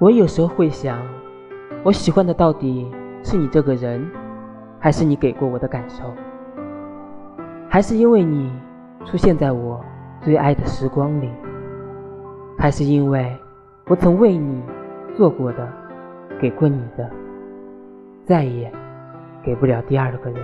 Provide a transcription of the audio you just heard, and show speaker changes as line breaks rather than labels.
我有时候会想我喜欢的到底是你这个人还是你给过我的感受？还是因为你出现在我最爱的时光里？还是因为我曾为你做过的给过你的再也给不了第二个人？